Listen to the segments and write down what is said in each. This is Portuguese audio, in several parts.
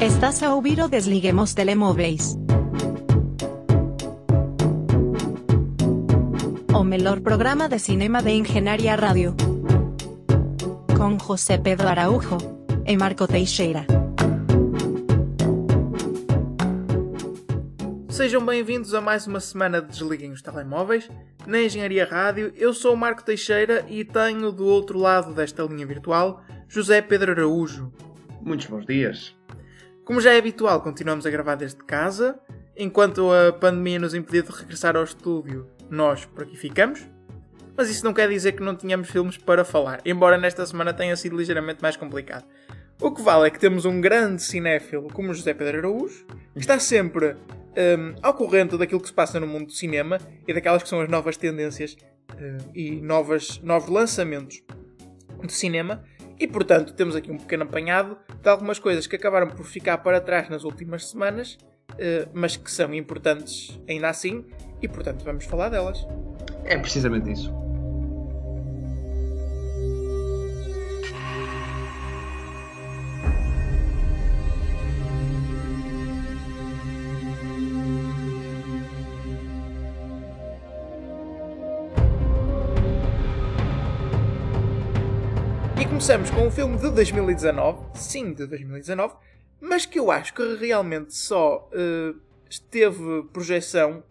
Estás a ouvir o Desliguemos Telemóveis. O melhor programa de cinema de Engenharia Rádio. Com José Pedro Araújo e Marco Teixeira. Sejam bem-vindos a mais uma semana de Desliguem os Telemóveis. Na Engenharia Rádio, eu sou o Marco Teixeira e tenho do outro lado desta linha virtual José Pedro Araújo. Muitos bons dias. Como já é habitual, continuamos a gravar desde casa. Enquanto a pandemia nos impediu de regressar ao estúdio, nós por aqui ficamos. Mas isso não quer dizer que não tenhamos filmes para falar, embora nesta semana tenha sido ligeiramente mais complicado. O que vale é que temos um grande cinéfilo como José Pedro Araújo, que está sempre um, ao corrente daquilo que se passa no mundo do cinema e daquelas que são as novas tendências uh, e novas, novos lançamentos de cinema. E portanto, temos aqui um pequeno apanhado de algumas coisas que acabaram por ficar para trás nas últimas semanas, uh, mas que são importantes ainda assim, e portanto vamos falar delas. É precisamente isso. Começamos com um filme de 2019, sim, de 2019, mas que eu acho que realmente só uh, teve projeção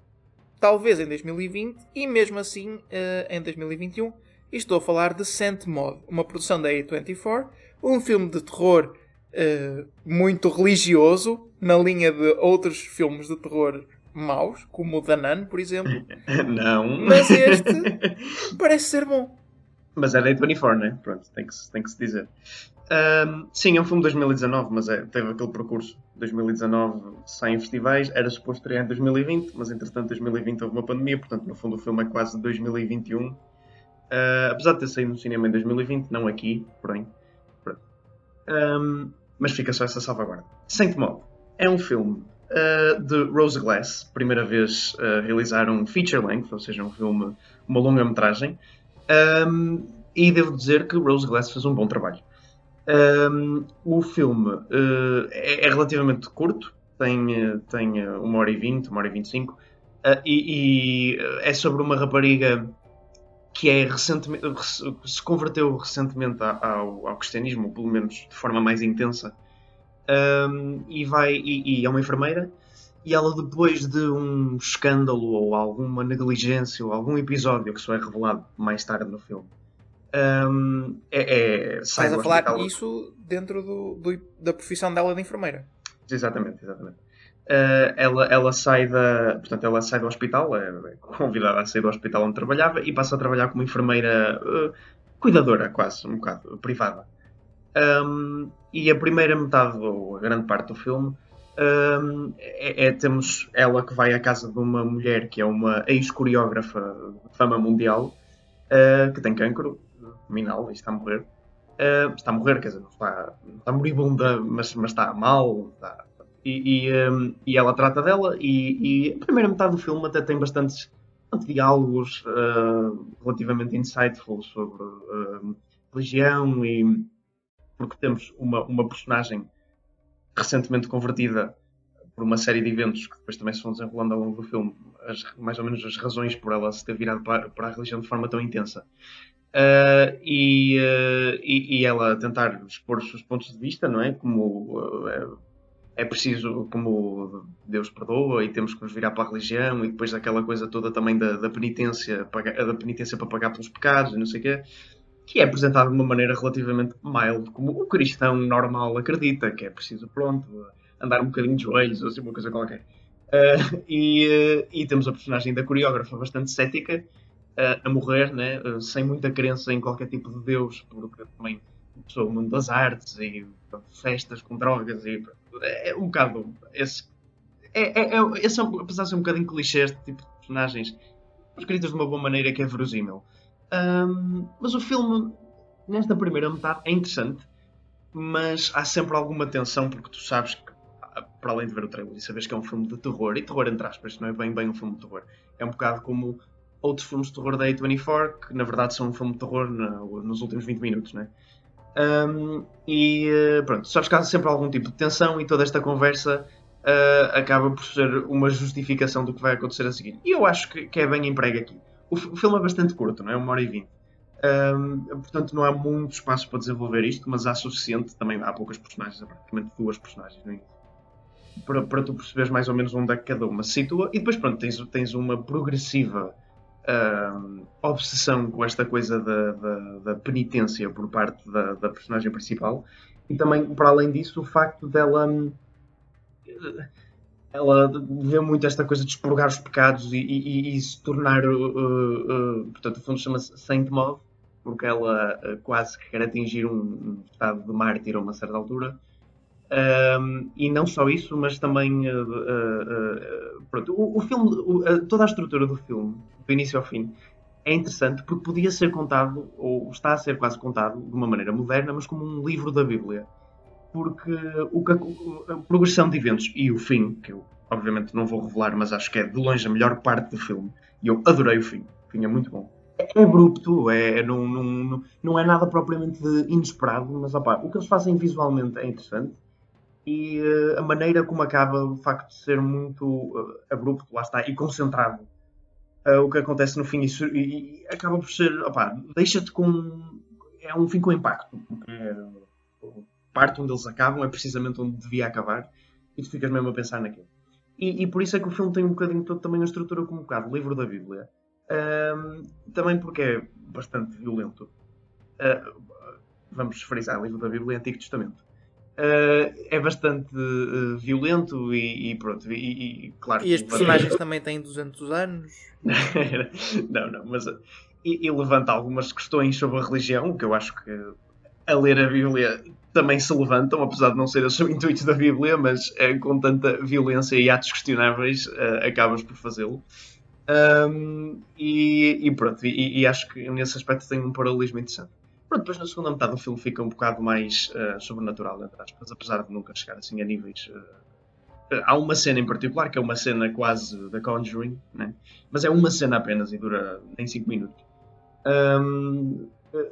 talvez em 2020 e mesmo assim uh, em 2021. E estou a falar de Saint Mod, uma produção da A24, um filme de terror uh, muito religioso, na linha de outros filmes de terror maus, como o Danan, por exemplo. Não. Mas este parece ser bom. Mas é da A24, né? Pronto, tem que, tem que se dizer. Ahm, sim, é um filme de 2019, mas é, teve aquele percurso. 2019 sai em festivais, era suposto estrear em 2020, mas entretanto 2020 houve uma pandemia, portanto no fundo o filme é quase de 2021. Ah, apesar de ter saído no cinema em 2020, não aqui, porém. Ahm, mas fica só essa salvaguarda. Saint Maud é um filme ah, de Rose Glass, primeira vez a realizar um feature length, ou seja, um filme, uma longa-metragem. Um, e devo dizer que Rose Glass fez um bom trabalho. Um, o filme uh, é, é relativamente curto, tem, uh, tem uh, uma hora e vinte, uma hora e vinte e cinco, e, é sobre uma rapariga que é recentemente, rec- se converteu recentemente ao, ao cristianismo, pelo menos de forma mais intensa, um, e, vai, e, e é uma enfermeira, e ela depois de um escândalo ou alguma negligência ou algum episódio que só é revelado mais tarde no filme hum, é, é, sai Estás a falar hospital- isso dentro do, do- da profissão dela de enfermeira. exatamente exatamente. Uh, ela, ela sai da portanto ela sai do hospital é é convidada a sair do hospital onde trabalhava e passa a trabalhar como enfermeira uh, cuidadora quase um bocado privada. Um, e a primeira metade ou a grande parte do filme um, é, é- temos ela que vai à casa de uma mulher que é uma ex-coreógrafa de fama mundial uh, que tem cancro terminal e está a morrer. Uh, está a morrer, quer dizer, não está, não está moribunda, mas, mas está mal. está- e, e, um, e ela trata dela e, e a primeira metade do filme até tem bastantes, diálogos uh, relativamente insightful sobre religião e porque temos uma, uma personagem recentemente convertida por uma série de eventos que depois também se vão desenrolando ao longo do filme, as- mais ou menos as razões por ela se ter virado para, para a religião de forma tão intensa. Uh, e, uh, e, e ela tentar expor os seus pontos de vista, não é? Como uh, é, preciso, como Deus perdoa e temos que nos virar para a religião e depois daquela coisa toda também da, da penitência, da penitência para pagar pelos pecados e não sei o quê que é apresentado de uma maneira relativamente mild, como o cristão normal acredita, que é preciso, pronto, andar um bocadinho de joelhos ou assim, uma coisa qualquer. Ah, e, eh, e temos a personagem da coreógrafa bastante cética, ah, a morrer, né, sem muita crença em qualquer tipo de Deus, porque também começou o mundo das artes e pronto, festas com drogas e pronto, é um bocado esse. É, é, é, esse é, apesar de ser um bocadinho clichê este tipo de personagens, escritos de uma boa maneira que é verosímil. Ahm, mas o filme, nesta primeira metade, é interessante, mas há sempre alguma tensão, porque tu sabes que, ah, para além de ver o trailer e saberes que é um filme de terror, e terror entre aspas, não é bem bem um filme de terror, é um bocado como outros filmes de terror da A24, que na verdade são um filme de terror nos últimos 20 minutos, né? Um, e uh, pronto, sabes que há sempre algum tipo de tensão e toda esta conversa uh, acaba por ser uma justificação do que vai acontecer a seguir. E eu acho que, que é bem emprego aqui. O, o, filme é bastante curto, não é? Uma hora e vinte. Um, portanto, não há muito espaço para desenvolver isto, mas há suficiente. Também há poucas personagens, há praticamente duas personagens no início. Para, para tu perceberes mais ou menos onde é que cada uma se situa. E depois, pronto, tens, tens uma progressiva uh, obsessão com esta coisa da, da, da penitência por parte da, da, personagem principal. E também, para além disso, o facto dela. Ela vê muito esta coisa de expurgar os pecados e, e, e se tornar. Uh, uh, portanto, o filme chama-se Saint Maud, porque ela uh, quase que quer atingir um, um estado de mártir a uma certa altura. Um, e não só isso, mas também uh, uh, uh, pronto, o, o filme, toda a estrutura do filme, do início ao fim, é interessante porque podia ser contado, ou está a ser quase contado, de uma maneira moderna, mas como um livro da Bíblia. Porque o, a, a progressão de eventos e o fim, que eu obviamente não vou revelar, mas acho que é de longe a melhor parte do filme, e eu adorei o fim, o fim é muito bom. É abrupto, é, não, não, não é nada propriamente inesperado, mas opa, o que eles fazem visualmente é interessante e uh, a maneira como acaba o facto de ser muito uh, abrupto, lá está, e concentrado uh, o que acontece no fim e, e, acaba por ser, deixa-te com é um fim com impacto porque parte onde eles acabam é precisamente onde devia acabar e tu ficas mesmo a pensar naquilo e, e por isso é que o filme tem um bocadinho todo também a estrutura como um bocado livro da Bíblia também porque é bastante violento vamos frisar livro da Bíblia Antigo Testamento Uh, é bastante uh, violento e, e pronto. E, e, claro, e as personagens também têm 200 anos. não, não, mas e, e, levanta algumas questões sobre a religião, que eu acho que a ler a Bíblia também se levantam, apesar de não ser o intuito da Bíblia, mas é, com tanta violência e atos questionáveis uh, acabas por fazê-lo. Um, e, e, pronto, e, e, acho que nesse aspecto tem um paralelismo interessante. Pronto, depois na segunda metade do filme fica um bocado mais uh, sobrenatural, entre aspas, apesar de nunca chegar assim a níveis. Uh, há uma cena em particular que é uma cena quase da Conjuring, né? mas é uma cena apenas e dura nem 5 minutos. Um,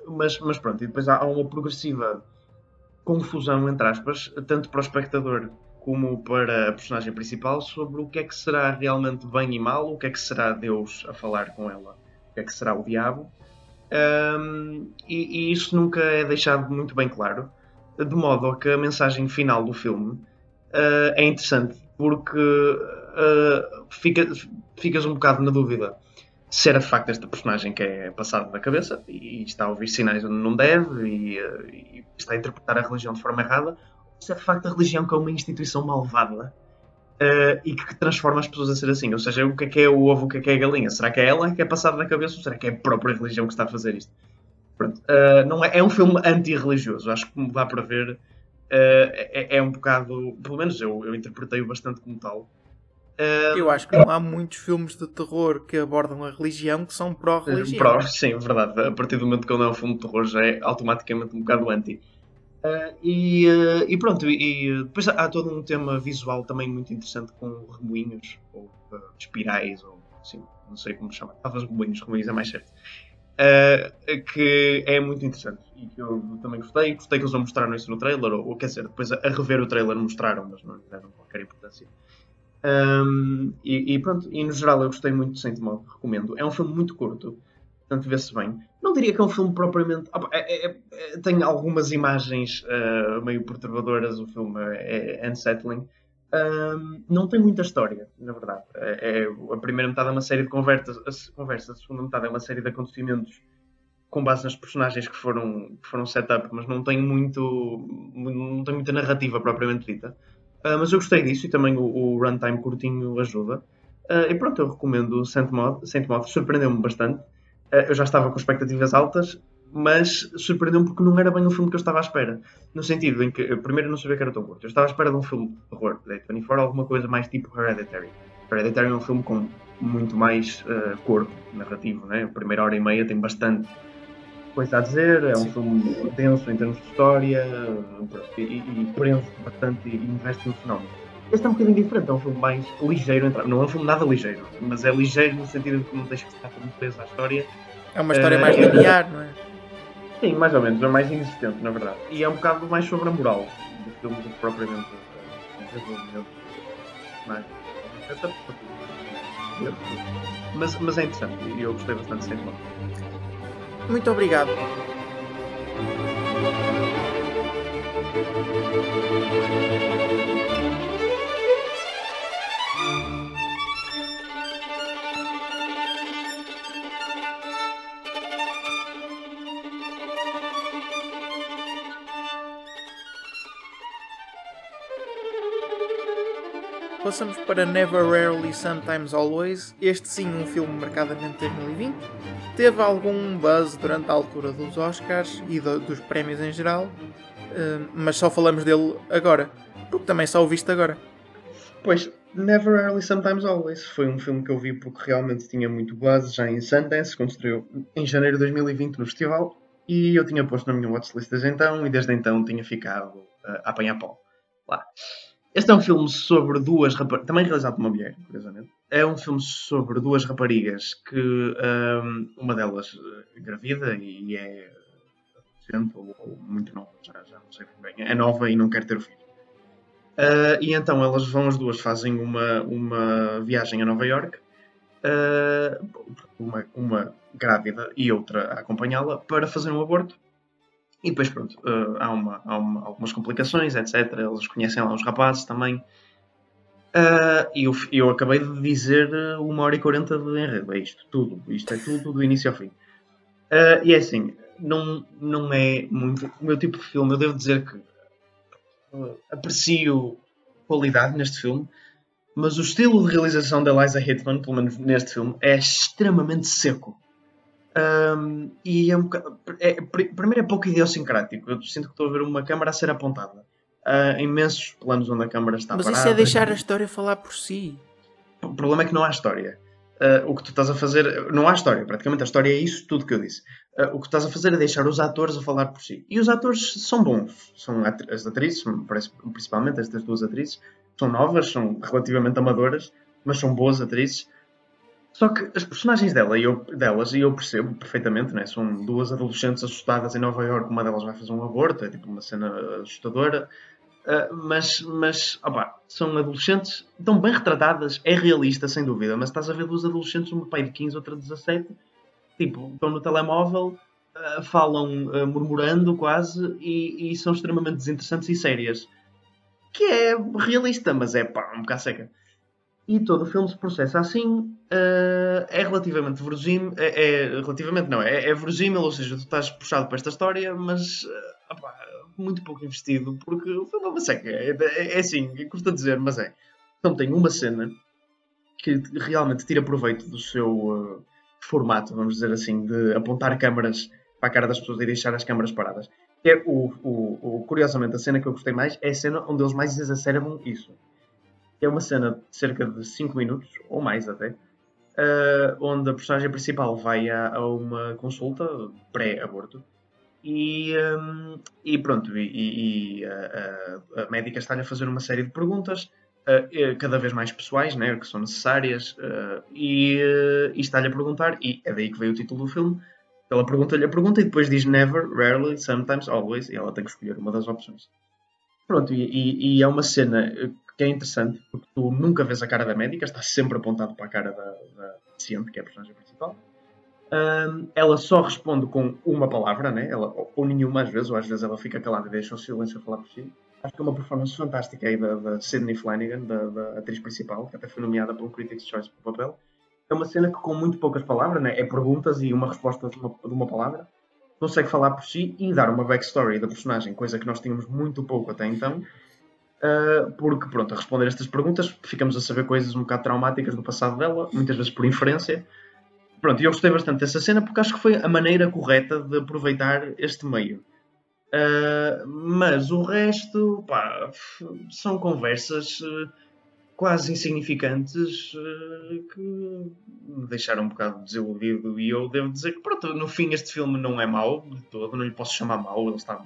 mas, mas pronto, e depois há, há uma progressiva confusão, entre aspas, tanto para o espectador como para a personagem principal sobre o que é que será realmente bem e mal, o que é que será Deus a falar com ela, o que é que será o diabo. Um, e, e, isso nunca é deixado muito bem claro, de modo a que a mensagem final do filme uh, é interessante, porque uh, fica, ficas um bocado na dúvida se era de facto esta personagem que é passada da cabeça e está a ouvir sinais onde não deve e, uh, e está a interpretar a religião de forma errada, ou se é de facto a religião que é uma instituição malvada Uh, e que transforma as pessoas a ser assim. Ou seja, o que é que é o ovo, o que é que é a galinha? Será que é ela que é passada na cabeça ou será que é a própria religião que está a fazer isto? Pronto. Uh, não é, é um filme anti-religioso. Acho que, como dá para ver, uh, é, é, um bocado. Pelo menos eu, eu interpretei-o bastante como tal. Eu acho que não há muitos filmes de terror que abordam a religião que são pró-religião. Pró, sim, verdade. A partir do momento que ele não é um filme de terror, já é automaticamente um bocado anti. Uh, e, uh, e, pronto, e, depois há todo um tema visual também muito interessante com remoinhos, ou uh, espirais, ou assim, não sei como chamar, talvez remoinhos, remoinhos é mais certo. que é muito interessante e que eu também gostei. Gostei que eles não mostraram isso no trailer, ou, ou quer dizer, depois a, a, rever o trailer mostraram, mas não deram qualquer importância. Um, e, e, pronto, e no geral eu gostei muito de Saint Maud, recomendo. É um filme muito curto, portanto vê-se bem. Não diria que é um filme propriamente. É, é, é, tem algumas imagens uh, meio perturbadoras, o filme é, é unsettling. Um, não tem muita história, na verdade. É, é, a primeira metade é uma série de conversas, a, conversa, a segunda metade é uma série de acontecimentos com base nas personagens que foram, que foram set up, mas não tem muito. não tem muita narrativa propriamente dita. Uh, mas eu gostei disso e também o, o runtime curtinho ajuda. Uh, e pronto, eu recomendo Saint Maud, Saint Maud surpreendeu-me bastante. Eh, eu já estava com expectativas altas, mas surpreendeu-me porque não era bem o filme que eu estava à espera. No sentido em que, eu primeiro não sabia que era tão curto. Eu estava à espera de um filme de horror, de 24, alguma coisa mais tipo Hereditary. Hereditary é um filme com muito mais uh, corpo narrativo, né? A primeira hora e meia tem bastante coisa a dizer, é um Sim. filme denso em termos de história e, e, prende bastante e investe no fenómeno. Este é um bocadinho diferente, é um filme mais ligeiro, não é um filme nada ligeiro, mas é ligeiro no sentido de que não deixa de estar muito preso à história. É uma história uh, mais linear, não é? Sim, mais ou menos, é mais inexistente, na verdade. E é um bocado mais sobre a moral do filme do que propriamente o desenvolvimento. Mas, mas, mas é interessante e eu gostei bastante de ser Muito obrigado. Passamos para Never Rarely Sometimes Always, este sim um filme marcadamente 2020. Teve algum buzz durante a altura dos Oscars e do, dos prémios em geral, eh, mas só falamos dele agora, porque também só o viste agora. Pois, Never Rarely Sometimes Always foi um filme que eu vi porque realmente tinha muito buzz já em Sundance, quando estreou em janeiro de 2020 no festival, e eu tinha posto na minha watchlist desde então, e desde então tinha ficado uh, a apanhar pó lá. Este é um filme sobre duas raparigas, também realizado por uma mulher, curiosamente. É um filme sobre duas raparigas que um, uma delas é gravida e é ou, ou, muito nova, já, já, não sei bem. É nova e não quer ter filho. Uh, e então elas vão as duas, fazem uma, uma viagem a Nova York, uh, uma, uma grávida e outra a acompanhá-la, para fazer um aborto e depois, pronto, uh, há, uma, há uma, algumas complicações, etc. Eles conhecem lá os rapazes também. Uh, e eu, eu acabei de dizer uma hora e quarenta de enredo. É isto, tudo. Isto é tudo do início ao fim. Uh, e é assim, não, não é muito o meu tipo de filme. Eu devo dizer que aprecio qualidade neste filme, mas o estilo de realização da Eliza Hitman, pelo menos neste filme, é extremamente seco. Um, e é um é, primeiro é pouco idiosincrático. Eu sinto que estou a ver uma câmara a ser apontada. Há imensos planos onde a câmara está Mas parada. isso é deixar a história falar por si. O problema é que não há história. Uh, o que tu estás a fazer. Não há história, praticamente a história é isso tudo que eu disse. Uh, o que estás a fazer é deixar os atores a falar por si. E os atores são bons. São as atrizes, parece, principalmente estas duas atrizes, são novas, são relativamente amadoras, mas são boas atrizes. Só que as personagens dela e eu, delas, e eu percebo perfeitamente, né? são duas adolescentes assustadas em Nova York, uma delas vai fazer um aborto, é tipo uma cena assustadora, uh, mas, mas opa, são adolescentes, estão bem retratadas, é realista sem dúvida, mas estás a ver duas adolescentes, uma pai de 15, outra de 17, tipo, estão no telemóvel, uh, falam uh, murmurando quase e, e, são extremamente desinteressantes e sérias. Que é realista, mas é pá, um bocado seca. E todo o filme se processa assim. Uh, é relativamente verosímil. É, é, relativamente não, é, é verosímil, ou seja, tu estás puxado para esta história, mas uh, muito pouco investido, porque o filme é uma seca. É, é, é assim, custa dizer, mas é. Então tem uma cena que realmente tira proveito do seu uh, formato, vamos dizer assim, de apontar câmaras para a cara das pessoas e deixar as câmaras paradas. É o, o, o, curiosamente, a cena que eu gostei mais é a cena onde eles mais exacerbam isso é uma cena de cerca de 5 minutos, ou mais até, uh, onde a personagem principal vai a, a uma consulta pré-aborto e, um, e, pronto, e, e a, a, a, médica está-lhe a fazer uma série de perguntas, uh, cada vez mais pessoais, né, que são necessárias, uh, e, e está-lhe a perguntar, e é daí que veio o título do filme. Ela pergunta-lhe a pergunta e depois diz never, rarely, sometimes, always, e ela tem que escolher uma das opções. Pronto, e, e é uma cena que é interessante, porque tu nunca vês a cara da médica, está sempre apontado para a cara da, da paciente, que é a personagem principal. Um, ela só responde com uma palavra, né? ela, ou, ou, nenhuma às vezes, ou às vezes ela fica calada e deixa o silêncio falar por si. Acho que é uma performance fantástica aí da, da Sidney Flanagan, da, da, atriz principal, que até foi nomeada pelo Critics' Choice para o papel. É uma cena que com muito poucas palavras, né? é perguntas e uma resposta de uma, de uma palavra, consegue falar por si e dar uma backstory da personagem, coisa que nós tínhamos muito pouco até então, Uh, porque, pronto, a responder estas perguntas ficamos a saber coisas um bocado traumáticas do passado dela, muitas vezes por inferência. Pronto, e eu gostei bastante dessa cena porque acho que foi a maneira correta de aproveitar este meio. Uh, mas o resto, pá, são conversas uh, quase insignificantes que me deixaram um bocado desiludido. E eu devo dizer que, pronto, no fim, este filme não é mau de todo, não lhe posso chamar mau, ele está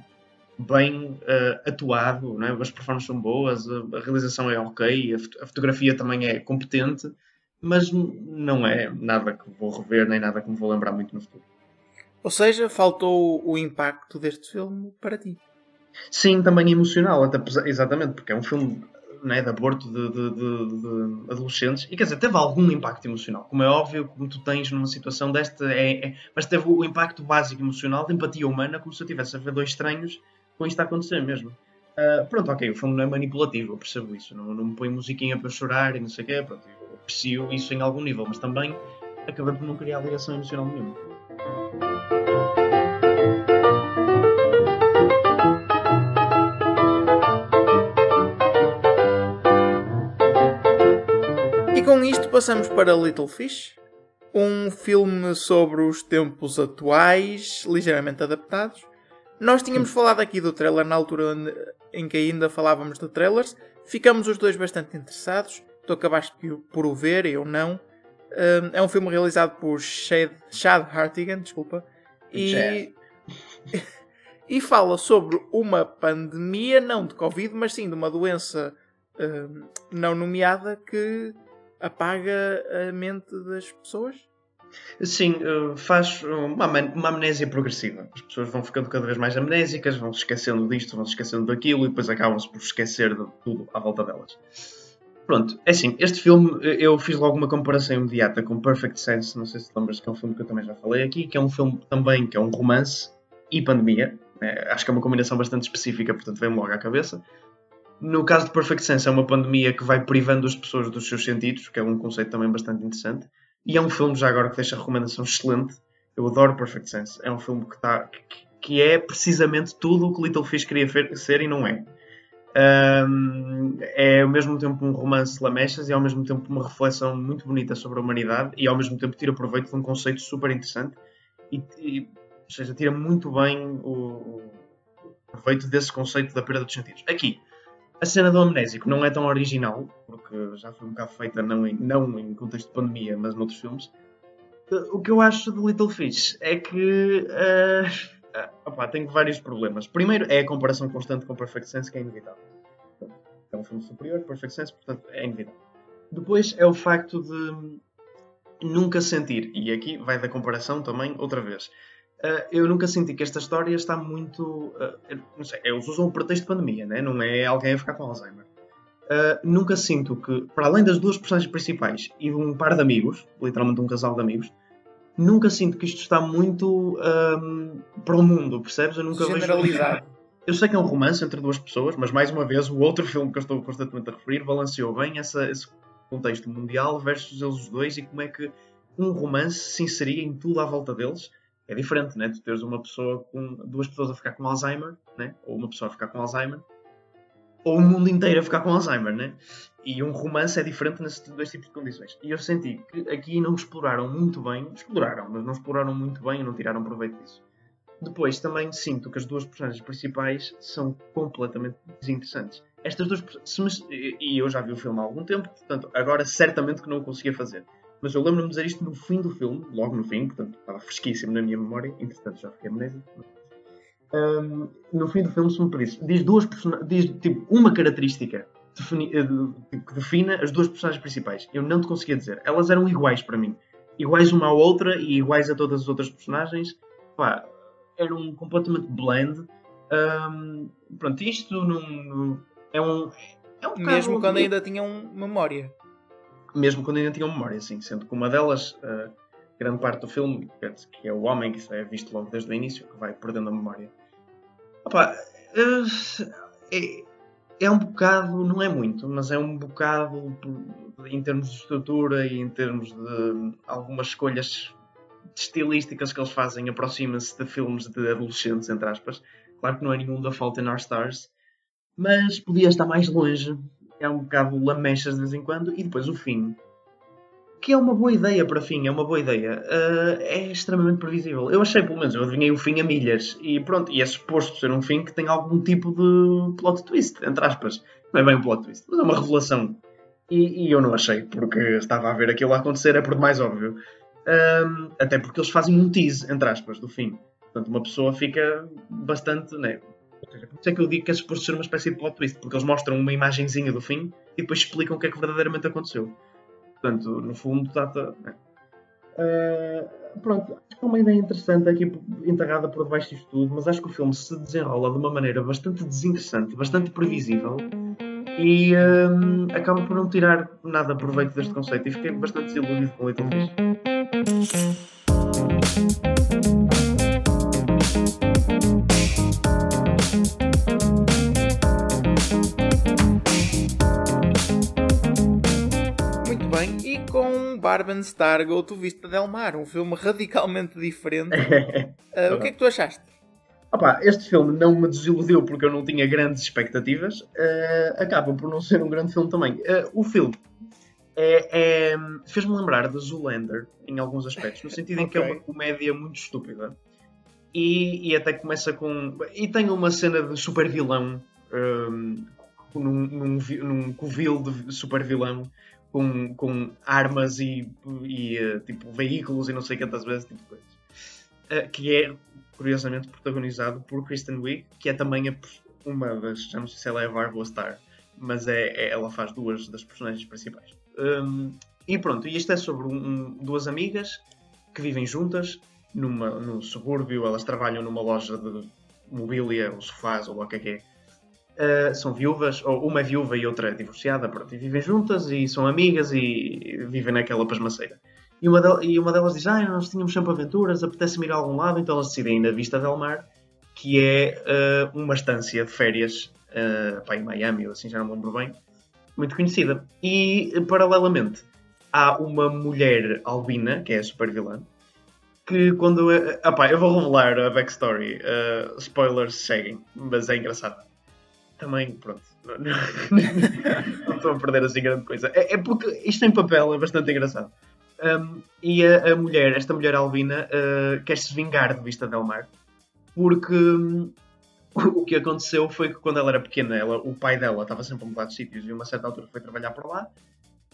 bem uh, atuado, né? as performances são boas, a, a realização é ok, a, a, fotografia também é competente, mas não é nada que vou rever nem nada que me vou lembrar muito no futuro. Ou seja, faltou o impacto deste filme para ti. Sim, também emocional, até, exatamente, porque é um filme né, de aborto de, de, de, de, adolescentes. E quer dizer, teve algum impacto emocional. Como é óbvio, como tu tens numa situação desta, é, é, mas teve o impacto básico emocional de empatia humana, como se eu estivesse a ver dois estranhos com isto a acontecer mesmo. Uh, pronto, ok, o filme não é manipulativo, eu percebo isso. Não, não me põe musiquinha para chorar e não sei o quê. Pronto, eu aprecio isso em algum nível, mas também acabei por não criar ligação emocional nenhuma. com isto passamos para Little Fish, um filme sobre os tempos atuais, ligeiramente adaptados. Nós tínhamos falado aqui do trailer na altura em que ainda falávamos de trailers. Ficamos os dois bastante interessados. Tu acabaste por o ver, eu não. É um filme realizado por Chad, Chad Hartigan, desculpa. E, e fala sobre uma pandemia, não de Covid, mas sim de uma doença não nomeada que apaga a mente das pessoas? Sim, eh, faz uma, uma amnésia progressiva. As pessoas vão ficando cada vez mais amnésicas, vão se esquecendo disto, vão se esquecendo daquilo e depois acabam-se por esquecer de tudo à volta delas. Pronto, é assim, este filme eh, eu fiz logo uma comparação imediata com Perfect Sense, não sei se lembras que é um filme que eu também já falei aqui, que é um filme também que é um romance e pandemia. Né? Acho que é uma combinação bastante específica, portanto vem-me logo à cabeça. No caso de Perfect Sense, é uma pandemia que vai privando as pessoas dos seus sentidos, que é um conceito também bastante interessante. E é um filme, já agora, que deixa recomendação excelente. Eu adoro Perfect Sense. É um filme que, tá, que, que é precisamente tudo o que Little Fish queria ser e não é. Um, é ao mesmo tempo um romance lamechas e ao mesmo tempo uma reflexão muito bonita sobre a humanidade e ao mesmo tempo tira proveito de um conceito super interessante e, e ou seja, tira muito bem o, o proveito desse conceito da perda dos sentidos. Aqui, a cena do amnésico não é tão original, porque já foi um bocado feita não em, não em contexto de pandemia, mas noutros filmes. O que eu acho de Little Fish é que. Uh, opa, tenho vários problemas. Primeiro é a comparação constante com Perfect Sense, que é inevitável. É um filme superior, Perfect Sense, portanto é inevitável. Depois é o facto de nunca sentir, e aqui vai da comparação também, outra vez. Uh, eu nunca senti que esta história está muito. Uh, não sei, eles usam o pretexto de pandemia, né? não é alguém a ficar com Alzheimer. Uh, nunca sinto que, para além das duas personagens principais e de um par de amigos, literalmente um casal de amigos, nunca sinto que isto está muito um, para o mundo, percebes? Eu nunca Generalizado. Vejo... Eu sei que é um romance entre duas pessoas, mas mais uma vez o outro filme que eu estou constantemente a referir balanceou bem essa, esse contexto mundial versus eles dois e como é que um romance se inseria em tudo à volta deles é diferente, né? Tu teres uma pessoa com duas pessoas a ficar com Alzheimer, né? Ou uma pessoa a ficar com Alzheimer, ou o mundo inteiro a ficar com Alzheimer, né? E um romance é diferente nesses dois tipos de condições. E eu senti que aqui não exploraram muito bem, exploraram, mas não exploraram muito bem e não tiraram proveito disso. Depois também sinto que as duas personagens principais são completamente desinteressantes. Estas duas e eu já vi o filme há algum tempo, portanto, agora certamente que não o conseguia fazer. Mas eu lembro-me de dizer isto no fim do filme, logo no fim, portanto estava fresquíssimo na minha memória, entretanto já fiquei amnésico. Um, no fim do filme, se me pedisse, diz, duas diz tipo, uma característica defini eh, que defina as duas personagens principais. Eu não te conseguia dizer. Elas eram iguais para mim. Iguais uma à outra e iguais a todas as outras personagens. Pá, eram completamente blend. Um, pronto, isto não, é um. É um Mesmo quando ainda tinham memória mesmo quando ainda tinham memória, assim, sendo que uma delas, uh, grande parte do filme, que é o homem, que é visto logo desde o início, que vai perdendo a memória. Opa, uh, é, é um bocado, não é muito, mas é um bocado em termos de estrutura e em termos de algumas escolhas estilísticas que eles fazem, aproxima-se de filmes de adolescentes, entre aspas. Claro que não é nenhum da Fault in Our Stars, mas podia estar mais longe é um bocado lamechas de vez em quando, e depois o fim, que é uma boa ideia para fim, é uma boa ideia, uh, é extremamente previsível. Eu achei, pelo menos, eu adivinhei o fim a milhas, e pronto, e é suposto ser um fim que tem algum tipo de plot twist, entre aspas. Não é bem um plot twist, mas é uma revelação. E, e eu não achei, porque estava a ver aquilo a acontecer, é por mais óbvio. Um, até porque eles fazem um tease, entre aspas, do fim. Portanto, uma pessoa fica bastante, né, por isso é que eu digo que é suposto ser uma espécie de plot twist, porque eles mostram uma imagenzinha do fim e depois explicam o que é que verdadeiramente aconteceu. Portanto, no fundo. Né? Uh, pronto, acho que é uma ideia interessante aqui enterrada por debaixo disto tudo, mas acho que o filme se desenrola de uma maneira bastante desinteressante, bastante previsível e um, acaba por não tirar nada proveito deste conceito e fiquei bastante desiludido com o Little Fish. Barben Stargo, tu viste Del Mar, um filme radicalmente diferente. uh, o que é que tu achaste? Opa, este filme não me desiludiu porque eu não tinha grandes expectativas. Uh, acaba por não ser um grande filme também. Uh, o filme é, é, fez-me lembrar de Zoolander em alguns aspectos, no sentido okay. em que é uma comédia muito estúpida. E, e, até começa com. E tem uma cena de super vilão, um, num, num, num covil de super vilão, com, com armas e, e uh, tipo veículos e não sei quantas vezes, tipo coisas. Uh, que é, curiosamente, protagonizado por Kristen Wiig, que é também a, uma das, já não sei se ela é a Barbara Star, mas é, é, ela faz duas das personagens principais. Um, e pronto, e isto é sobre um, duas amigas que vivem juntas numa, num subúrbio, elas trabalham numa loja de mobília, ou sofás, ou o que é que é Uh, são viúvas, ou uma viúva e outra divorciada, pronto, e vivem juntas e são amigas e vivem naquela pasmaceira. E uma, de, e uma delas diz: Ah, nós tínhamos sempre aventuras, apetece-me ir a algum lado, então elas decidem ir na Vista del Mar, que é uh, uma estância de férias uh, pá, em Miami, ou assim, já não me lembro bem, muito conhecida. E, paralelamente, há uma mulher albina, que é a super vilã, que quando. Ah, pá, eu vou revelar a backstory, uh, spoilers seguem, mas é engraçado também, pronto, não, estou a perder assim grande coisa. É, é, porque isto em papel é bastante engraçado. Um, e a, a, mulher, esta mulher albina, uh, quer se vingar de Vista Del Mar, porque um, o que aconteceu foi que quando ela era pequena, ela, o pai dela estava sempre a mudar de sítios e uma certa altura foi trabalhar por lá.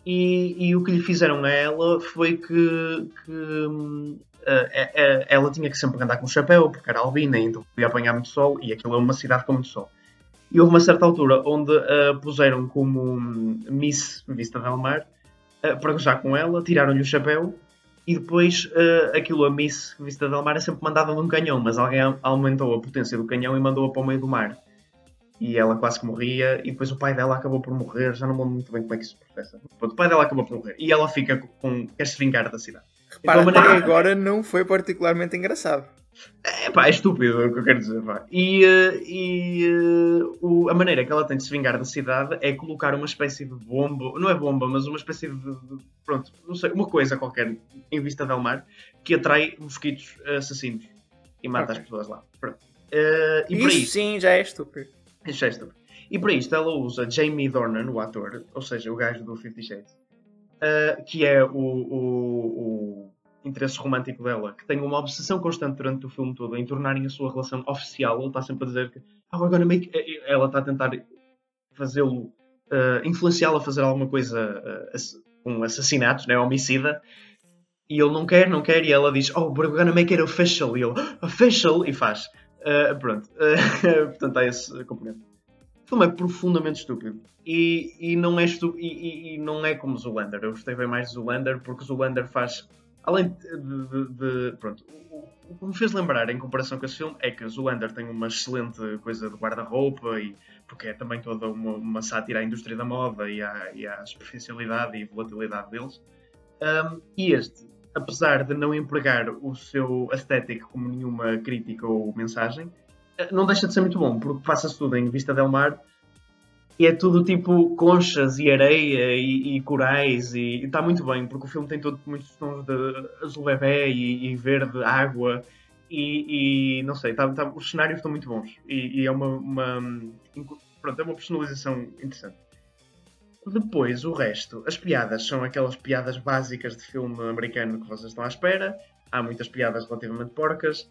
E, e o que lhe fizeram a ela foi que, que uh, ela tinha que sempre andar com o chapéu, porque era albina, então podia apanhar muito sol, e aquilo é uma cidade com muito sol. E houve uma certa altura onde a uh, puseram como Miss Vista Del Mar uh, para gozar com ela, tiraram-lhe o chapéu e depois uh, aquilo, a Miss Vista Del Mar é sempre mandada num canhão, mas alguém aumentou a potência do canhão e mandou-a para o meio do mar. E ela quase que morria, e depois o pai dela acabou por morrer, já não me lembro muito bem como é que isso se processa. O pai dela acabou por morrer, e ela fica com. quer se vingar da cidade. Repara, então, maneira... agora não foi particularmente engraçado. É pá, é estúpido é o que eu quero dizer. Pá. E, uh, e uh, o, a maneira que ela tem de se vingar da cidade é colocar uma espécie de bomba, não é bomba, mas uma espécie de, de pronto, não sei, uma coisa qualquer em Vista del Mar que atrai mosquitos assassinos e mata okay. as pessoas lá. Pronto. Uh, e isso, isso sim já é estúpido. Isso já é estúpido. E para isto ela usa Jamie Dornan, o ator, ou seja, o gajo do Fifty Shades, que é o, o interesse romântico dela, que tem uma obsessão constante durante o filme todo em tornarem a sua relação oficial. Ele está sempre a dizer que oh, we're gonna make... ela está a tentar fazê-lo, uh, influenciá-lo a fazer alguma coisa uh, com assassinatos, né, homicida. E ele não quer, não quer, e ela diz, oh, we're gonna make it official. E ele, official, e faz. Uh, pronto. Uh, portanto, há esse componente. O filme é profundamente estúpido. E, e, não, é estu e, e, e, não é como Zoolander. Eu gostei bem mais de Zoolander porque Zoolander faz Além de, de, de pronto, o que me fez lembrar em comparação com esse filme é que Zoolander tem uma excelente coisa de guarda-roupa e porque é também toda uma, uma sátira à indústria da moda e à, e à superficialidade e volatilidade deles. Um, e este, apesar de não empregar o seu estético como nenhuma crítica ou mensagem, eh, não deixa de ser muito bom, porque passa-se tudo em Vista del Mar e é tudo tipo conchas e areia e, e corais e está muito bem, porque o filme tem todo muitos tons de azul bebê e, e verde, água e, e não sei, tá, tá, os cenários estão muito bons e, é uma, uma, pronto, é uma personalização interessante. Depois, o resto, as piadas são aquelas piadas básicas de filme americano que vocês estão à espera. Há muitas piadas relativamente porcas.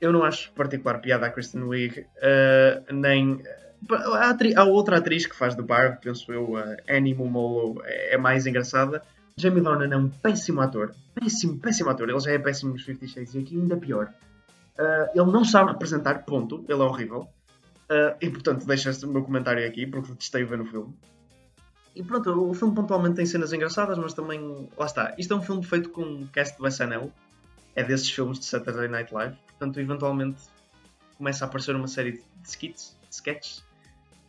Eu não acho particular piada a Kristen Wiig, uh, nem a, atri a, outra atriz que faz de Barb, penso eu, a Annie Mumolo, é, é mais engraçada. Jamie Dornan é um péssimo ator. Péssimo, péssimo ator. Ele já é péssimo nos Fifty Shades e aqui ainda pior. Uh, ele não sabe representar, ponto. Ele é horrível. Uh, e portanto, deixa o meu comentário aqui, porque detestei ver no filme. e pronto, o filme pontualmente tem cenas engraçadas, mas também. Lá está. Isto é um filme feito com um cast do SNL. É desses filmes de Saturday Night Live. Portanto, eventualmente começa a aparecer uma série de skits, de sketches,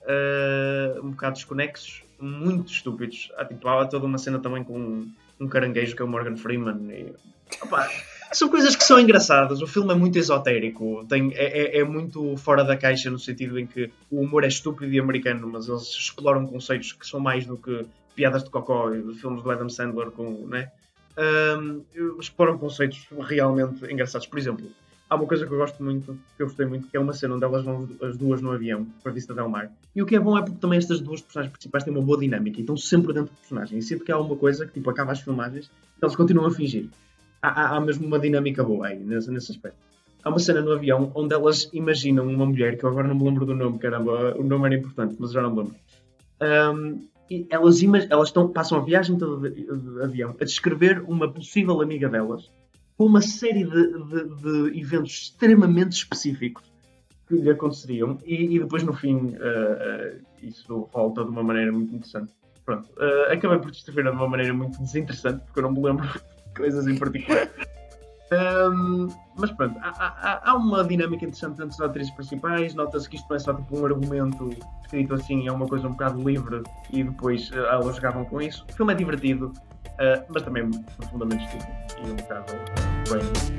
uh, um bocado desconexos, muito estúpidos. Há, tipo, há toda uma cena também com um, um caranguejo que é o Morgan Freeman. E, opa, são coisas que são engraçadas. O filme é muito esotérico, tem, é, é, é, muito fora da caixa no sentido em que o humor é estúpido e americano, mas eles exploram conceitos que são mais do que piadas de cocó e filmes do Adam Sandler com, né? Um, exploram conceitos realmente engraçados. Por exemplo, há uma coisa que eu gosto muito, que eu gostei muito, que é uma cena onde elas vão as duas no avião para Vista Del Mar. E o que é bom é porque também estas duas personagens principais têm uma boa dinâmica e estão sempre dentro do personagem. E sempre que há uma coisa que tipo acaba as filmagens, eles continuam a fingir. Há, há, há mesmo uma dinâmica boa aí, nesse, nesse aspecto. Há uma cena no avião onde elas imaginam uma mulher, que eu agora não me lembro do nome, caramba, o nome era importante, mas já não me lembro. Um, e elas, elas estão, passam a viagem toda de, de avião a descrever uma possível amiga delas com uma série de, de, de, eventos extremamente específicos que lhe aconteceriam e, e depois no fim uh, uh, isso volta de uma maneira muito interessante. Pronto, uh, acabei por descrever de uma maneira muito desinteressante porque eu não me lembro de coisas em particular. Um, mas pronto, há, há, há, uma dinâmica interessante entre as atrizes principais. Nota-se que isto não é só tipo um argumento escrito assim, é uma coisa um bocado livre e depois uh, elas jogavam com isso. O filme é divertido, mas também profundamente estúpido e um bocado uh,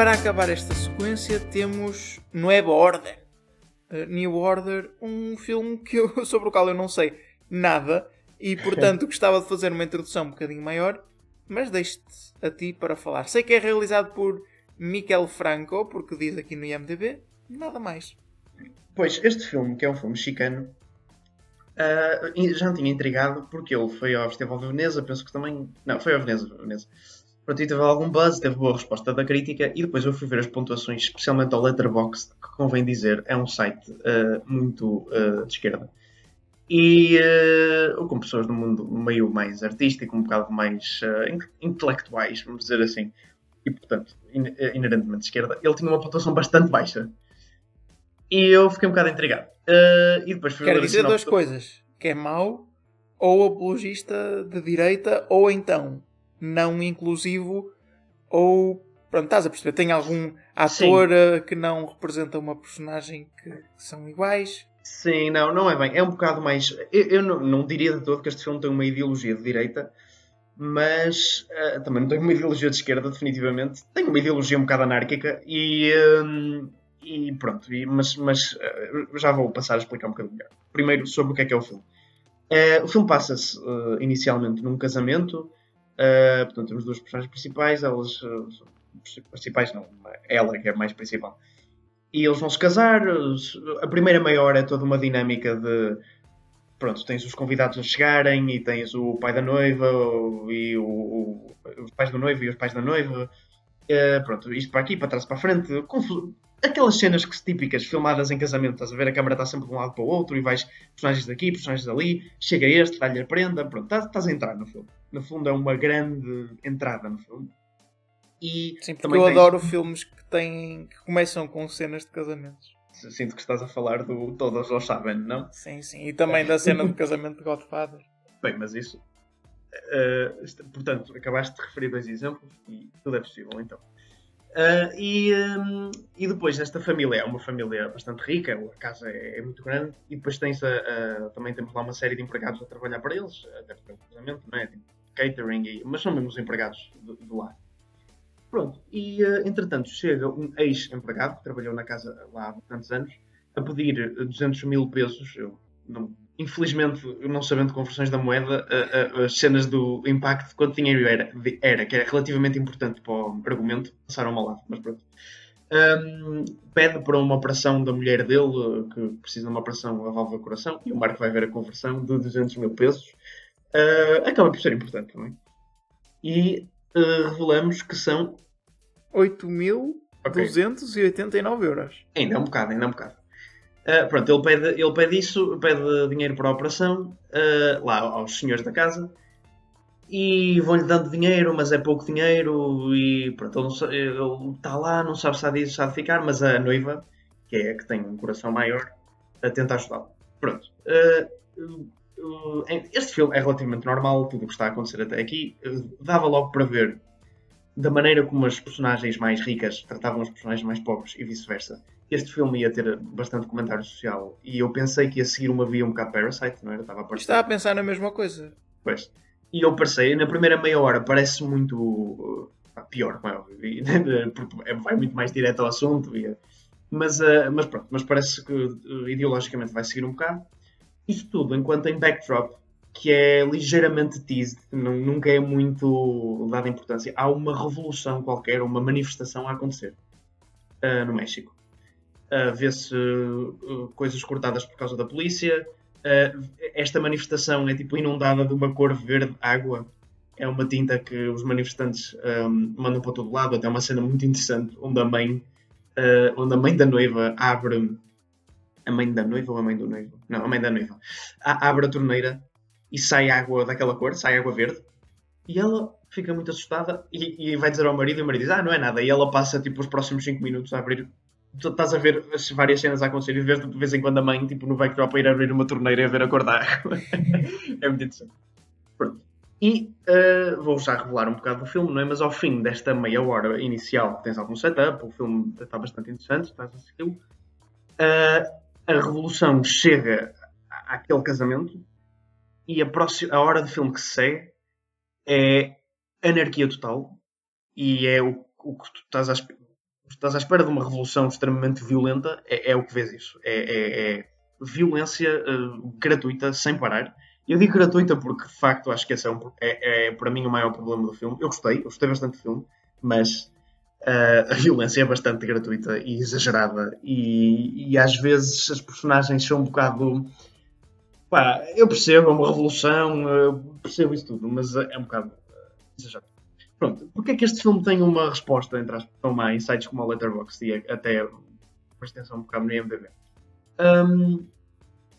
para acabar esta sequência temos Nueva Order. Uh, New Order, um filme que eu, sobre o qual eu não sei nada e portanto gostava de fazer uma introdução um bocadinho maior, mas deixo-te a ti para falar. Sei que é realizado por Miquel Franco, porque diz aqui no IMDB, nada mais. Pois, este filme, que é um filme mexicano, uh, já me tinha intrigado porque ele foi ao Festival de Veneza, penso que também. Não, foi ao Veneza, Veneza. Pronto, e teve algum buzz, teve boa resposta da crítica e depois eu fui ver as pontuações, especialmente ao Letterboxd, que convém dizer é um site uh, muito uh, de esquerda. E uh, com pessoas do mundo meio mais artístico, um bocado mais intelectuais, vamos dizer assim, e portanto, in inerentemente de esquerda, ele tinha uma pontuação bastante baixa. E eu fiquei um bocado intrigado. e depois fui Quero dizer duas coisas: que é mau, ou apologista de direita, ou então não inclusivo ou pronto, estás a perceber, tem algum ator Sim. Eh, que não representa uma personagem que, são iguais. Sim, não, não é bem. É um bocado mais. Eu, eu não, não, diria de todo que este filme tem uma ideologia de direita, mas uh, também não tem uma ideologia de esquerda, definitivamente. Tem uma ideologia um bocado anárquica e. Uh, e pronto, e, mas, mas uh, já vou passar a explicar um bocadinho melhor. Primeiro, sobre o que é que é o filme. o filme passa-se inicialmente num casamento Uh, portanto, temos duas personagens principais, elas. Uh, principais não, ela que é mais principal. E eles vão se casar. A primeira maior é toda uma dinâmica de. Pronto, tens os convidados a chegarem e tens o pai da noiva e o, o os pais do noivo e os pais da noiva. Uh, pronto, isto para aqui, para trás, para a frente. Confuso aquelas cenas que, típicas filmadas em casamento, estás a ver? A câmera está sempre de um lado para o outro e vais personagens daqui, personagens dali, chega este, dá-lhe a prenda, pronto, estás, estás, a entrar no filme. No fundo, é uma grande entrada no filme. E Sim, porque eu adoro filmes que, têm, que começam com cenas de casamentos. Sinto que estás a falar do Todos Lo Sabem, não? Sim, sim. E também da cena de casamento de Godfather. Bem, mas isso. Uh, portanto, acabaste de referir dois exemplos e tudo é possível, então. Uh, e, um, e depois esta família é uma família bastante rica, a casa é, é muito grande, e depois tens a, a, também temos lá uma série de empregados a trabalhar para eles, até porque casamento, não é? Tipo, catering, e, mas são mesmo os empregados do, do lar. Pronto, e uh, entretanto chega um ex-empregado que trabalhou na casa lá há tantos anos a pedir 200 mil pesos, eu não infelizmente, não sabendo conversões da moeda, as cenas do impacto de quanto dinheiro era, era, que era relativamente importante para o argumento, passaram ao lado, mas pronto. Um, pede para uma operação da mulher dele, que precisa de uma operação a válvula coração, e o Marco vai ver a conversão de 200 mil pesos. Uh, acaba por ser importante também. E uh, revelamos que são 8.289 euros. Ainda é um bocado, ainda é um bocado. Uh, pronto, ele pede, ele pede isso, pede dinheiro para a operação, uh, lá aos senhores da casa, e vão-lhe dando dinheiro, mas é pouco dinheiro, e pronto, ele, ele está lá, não sabe se há de, se há de ficar, mas a noiva, que é a que tem um coração maior, tenta ajudá-lo. Pronto. Uh, este filme é relativamente normal, tudo o que está a acontecer até aqui. dava logo para ver da maneira como as personagens mais ricas tratavam os personagens mais pobres e vice-versa. Este filme ia ter bastante comentário social e eu pensei que ia seguir uma via um bocado Parasite, não era? Estava a, Estava a pensar na mesma coisa. Pois. E eu pensei, na primeira meia hora parece muito uh, pior, não é? porque vai muito mais direto ao assunto. E, mas, uh, mas pronto, mas parece que uh, ideologicamente vai seguir um bocado. Isto tudo enquanto em backdrop, que é ligeiramente teased, não, nunca é muito dada importância. Há uma revolução qualquer, uma manifestação a acontecer no México. Uh, Vê-se uh, coisas cortadas por causa da polícia. Uh, esta manifestação é tipo inundada de uma cor verde água. É uma tinta que os manifestantes um, mandam para todo lado. Até uma cena muito interessante onde a mãe, onde a mãe da noiva abre a mãe da noiva ou a mãe do noivo? Não, a mãe da noiva. abre a torneira e sai água daquela cor, sai água verde. E ela fica muito assustada e, e, vai dizer ao marido e o marido diz, ah, não é nada. E ela passa tipo os próximos 5 minutos a abrir. Tu estás a ver as várias cenas a acontecer e vês de vez em quando a mãe tipo, no backdrop a ir abrir uma torneira e a ver a cor da água. é muito interessante. Pronto. E uh, vou já revelar um bocado do filme, não é? Mas ao fim desta meia hora inicial, tens algum setup, o filme está bastante interessante, estás a segui-lo. Uh, a revolução chega àquele casamento e a, próxima, a hora de filme que se segue é anarquia total e é o, o que tu estás à, estás à espera de uma revolução extremamente violenta, é, é o que vês isso. É, é, é violência uh, gratuita, sem parar. Eu digo gratuita porque, de facto, acho que esse é, um, é, é, para mim o maior problema do filme. Eu gostei, eu gostei bastante do filme, mas uh, a violência é bastante gratuita e exagerada. E, e, às vezes as personagens são um bocado. Pá, eu percebo, é uma revolução, percebo isso tudo, mas é um bocado exagerado. Pronto, porque é que este filme tem uma resposta, entre as tão má em sites como a Letterboxd e até uma extensão um bocado no IMDb? Um,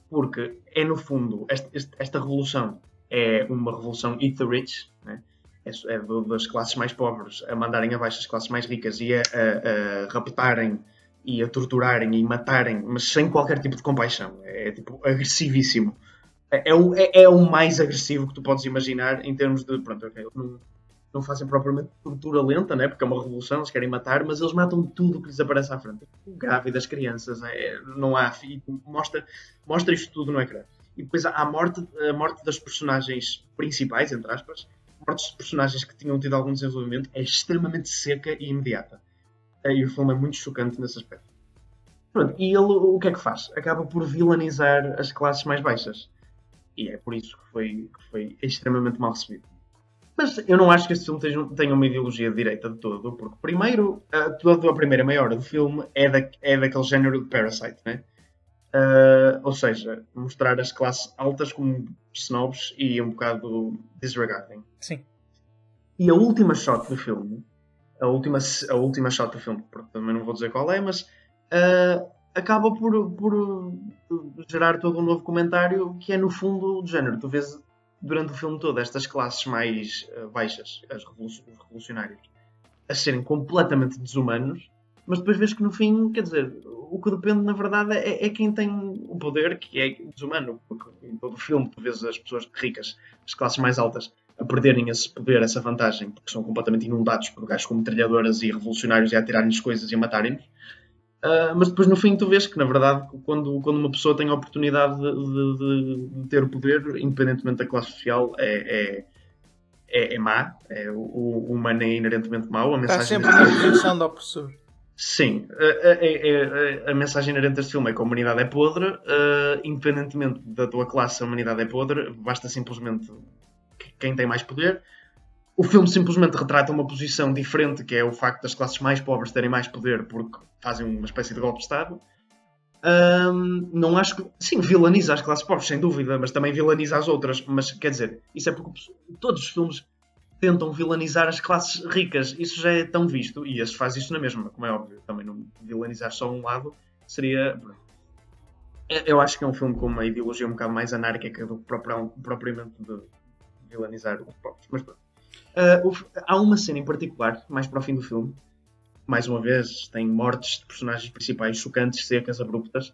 porque é, no fundo, esta, esta, revolução é uma revolução eat the rich, né? é, é das classes mais pobres a mandarem abaixo as classes mais ricas e a, a, a raptarem e a torturarem e matarem, mas sem qualquer tipo de compaixão. É, é tipo agressivíssimo. É, é, o, é, é, o mais agressivo que tu podes imaginar em termos de. Pronto, ok, não, não fazem propriamente tortura lenta, né? porque é uma revolução, eles querem matar, mas eles matam tudo o que lhes aparece à frente. Grávidas, crianças, é, não há. Mostra, mostra isto tudo no ecrã. E depois há a morte, a morte das personagens principais, entre aspas, mortes de personagens que tinham tido algum desenvolvimento é extremamente seca e imediata. E o filme é muito chocante nesse aspecto. Pronto, e ele o que é que faz? Acaba por vilanizar as classes mais baixas. E é por isso que foi, que foi extremamente mal recebido. Mas eu não acho que este filme tenha, uma ideologia de direita de todo, porque primeiro, toda a primeira meia hora do filme é, da, é daquele género de Parasite, né? Uh, ou seja, mostrar as classes altas como snobs e um bocado disregarding. Sim. E a última shot do filme, a última, a última shot do filme, também não vou dizer qual é, mas uh, acaba por, por gerar todo um novo comentário que é no fundo do género. Tu vês durante o filme todo estas classes mais uh, baixas, as revolucionários, a serem completamente desumanos, mas depois vês que no fim, quer dizer, o que depende, na verdade, é, é, quem tem o poder, que é desumano. Porque em todo o filme, tu vês as pessoas ricas, as classes mais altas, a perderem esse poder, essa vantagem, porque são completamente inundados por gajos como metralhadoras e revolucionários e a tirarem-lhes coisas e a matarem-nos. Uh, mas depois no fim tu vês que na verdade quando, quando uma pessoa tem a oportunidade de, de, de ter o poder, independentemente da classe social, é, é, é, é má, é, o, o humano é inerentemente mau. A Está sempre na posição do opressor. Sim, a, a, a, a, mensagem inerente deste filme é que a humanidade é podre, uh, independentemente da tua classe, a humanidade é podre, basta simplesmente quem tem mais poder. O filme simplesmente retrata uma posição diferente, que é o facto das classes mais pobres terem mais poder porque fazem uma espécie de golpe de Estado. Não acho que. Sim, vilaniza as classes pobres, sem dúvida, mas também vilaniza as outras. Mas quer dizer, isso é porque todos os filmes tentam vilanizar as classes ricas. Isso já é tão visto, e esse faz isso na mesma, como é óbvio. Também não vilanizar só um lado seria. Eu acho que é um filme com uma ideologia um bocado mais anárquica do que propriamente de vilanizar os pobres. Mas pronto. Uh, há uma cena em particular, mais para o fim do filme, mais uma vez, tem mortes de personagens principais chocantes, secas, abruptas,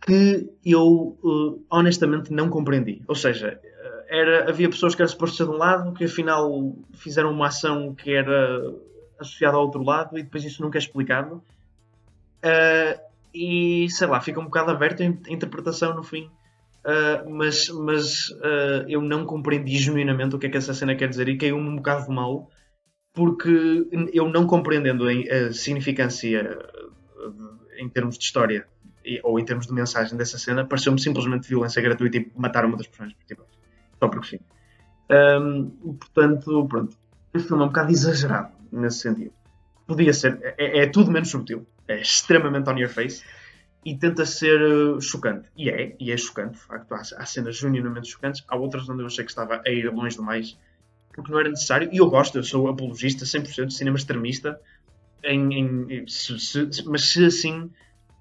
que eu uh, honestamente não compreendi. Ou seja, uh, era, havia pessoas que eram supostas de um lado, que afinal fizeram uma ação que era associada ao outro lado, e depois isso nunca é explicado. Uh, e sei lá, fica um bocado aberto a interpretação no fim. Uh, mas mas uh, eu não compreendi genuinamente o que é que essa cena quer dizer e caiu-me um bocado mal porque eu não compreendendo a significância em termos de história ou em termos de mensagem dessa cena, pareceu-me simplesmente violência gratuita e matar uma das personagens principais. Só porque sim. Um, portanto, pronto. Este filme é um bocado exagerado nesse sentido. Podia ser. É, é tudo menos subtil. É extremamente on your face e tenta ser uh, chocante. E é, e é chocante, de facto. Há, há cenas genuinamente chocantes. Há outras onde eu achei que estava a ir longe demais porque não era necessário. E eu gosto, eu sou apologista 100% de cinema extremista. Em, em se, se, mas se assim,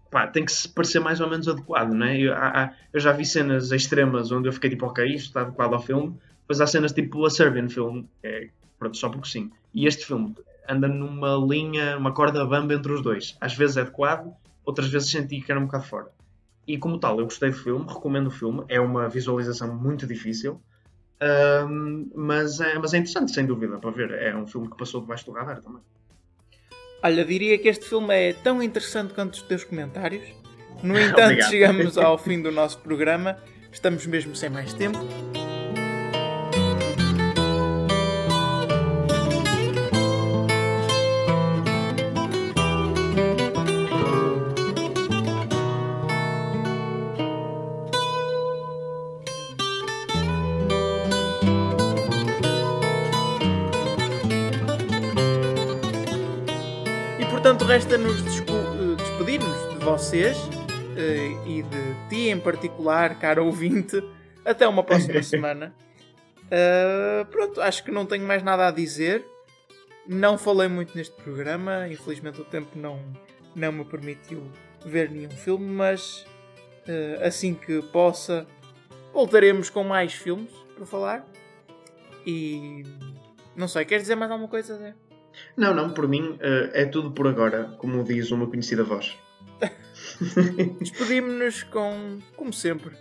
pá, tem que se parecer mais ou menos adequado, não é? Eu, há, eu, já vi cenas extremas onde eu fiquei tipo, ok, isto está adequado ao filme. Depois há cenas tipo a Serbian Film, é, pronto, só porque sim. E este filme anda numa linha, uma corda bamba entre os dois. Às vezes é adequado, outras vezes senti que era um bocado fora. E como tal, eu gostei do filme, recomendo o filme. É uma visualização muito difícil. Um, mas, é, mas é interessante, sem dúvida, para ver. É um filme que passou debaixo do radar também. Olha, diria que este filme é tão interessante quanto os teus comentários. No entanto, chegamos ao fim do nosso programa. Estamos mesmo sem mais tempo. Resta-nos eh, despedir-nos de vocês uh, e de ti em particular, caro ouvinte. Até uma próxima semana. Uh, pronto, acho que não tenho mais nada a dizer. Não falei muito neste programa, infelizmente o tempo não, não me permitiu ver nenhum filme, mas uh, assim que possa, voltaremos com mais filmes para falar. E não sei, queres dizer mais alguma coisa, Zé? Não, não, por mim uh, é tudo por agora, como diz uma conhecida voz. Despedimos-nos com, como sempre,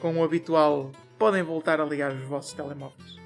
com o habitual. Podem voltar a ligar os vossos telemóveis.